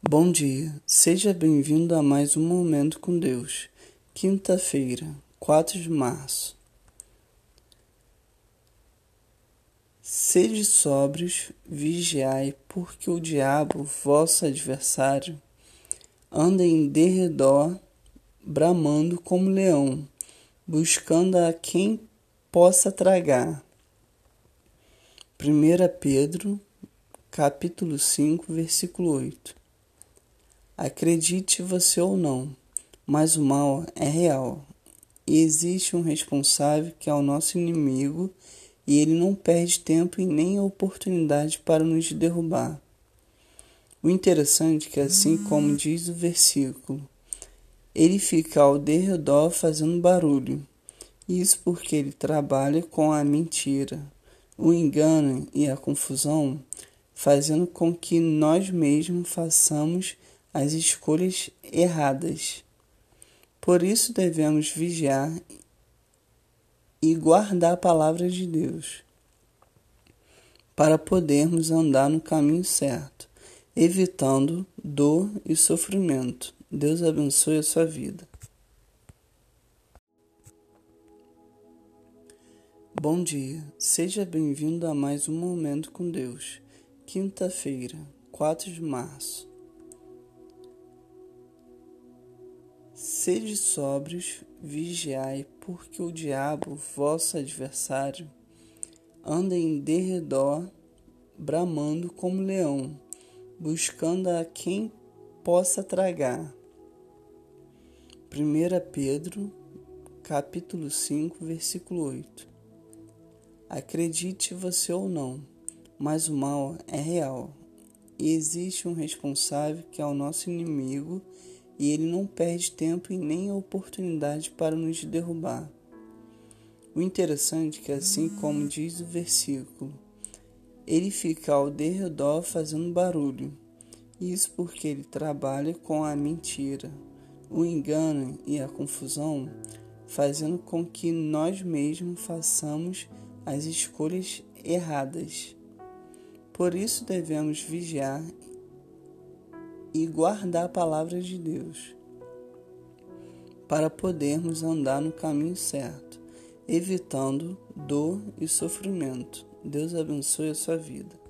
Bom dia, seja bem-vindo a mais um Momento com Deus. Quinta-feira, 4 de março. Sede sóbrios, vigiai, porque o diabo, vosso adversário, anda em derredor, bramando como leão, buscando a quem possa tragar. 1 Pedro, capítulo 5, versículo 8. Acredite você ou não, mas o mal é real. E existe um responsável que é o nosso inimigo e ele não perde tempo e nem oportunidade para nos derrubar. O interessante é que, assim como diz o versículo, ele fica ao derredor fazendo barulho. Isso porque ele trabalha com a mentira, o engano e a confusão, fazendo com que nós mesmos façamos as escolhas erradas. Por isso devemos vigiar e guardar a palavra de Deus, para podermos andar no caminho certo, evitando dor e sofrimento. Deus abençoe a sua vida. Bom dia, seja bem-vindo a mais um Momento com Deus. Quinta-feira, 4 de março. Sede sóbrios, vigiai, porque o diabo, vosso adversário, anda em derredor, bramando como leão, buscando a quem possa tragar. 1 Pedro, capítulo 5, versículo 8. Acredite você ou não, mas o mal é real. E existe um responsável que é o nosso inimigo e ele não perde tempo e nem oportunidade para nos derrubar. O interessante é que, assim como diz o versículo, ele fica ao derredor fazendo barulho. Isso porque ele trabalha com a mentira, o engano e a confusão, fazendo com que nós mesmos façamos as escolhas erradas. Por isso devemos vigiar e guardar a palavra de Deus, para podermos andar no caminho certo, evitando dor e sofrimento. Deus abençoe a sua vida.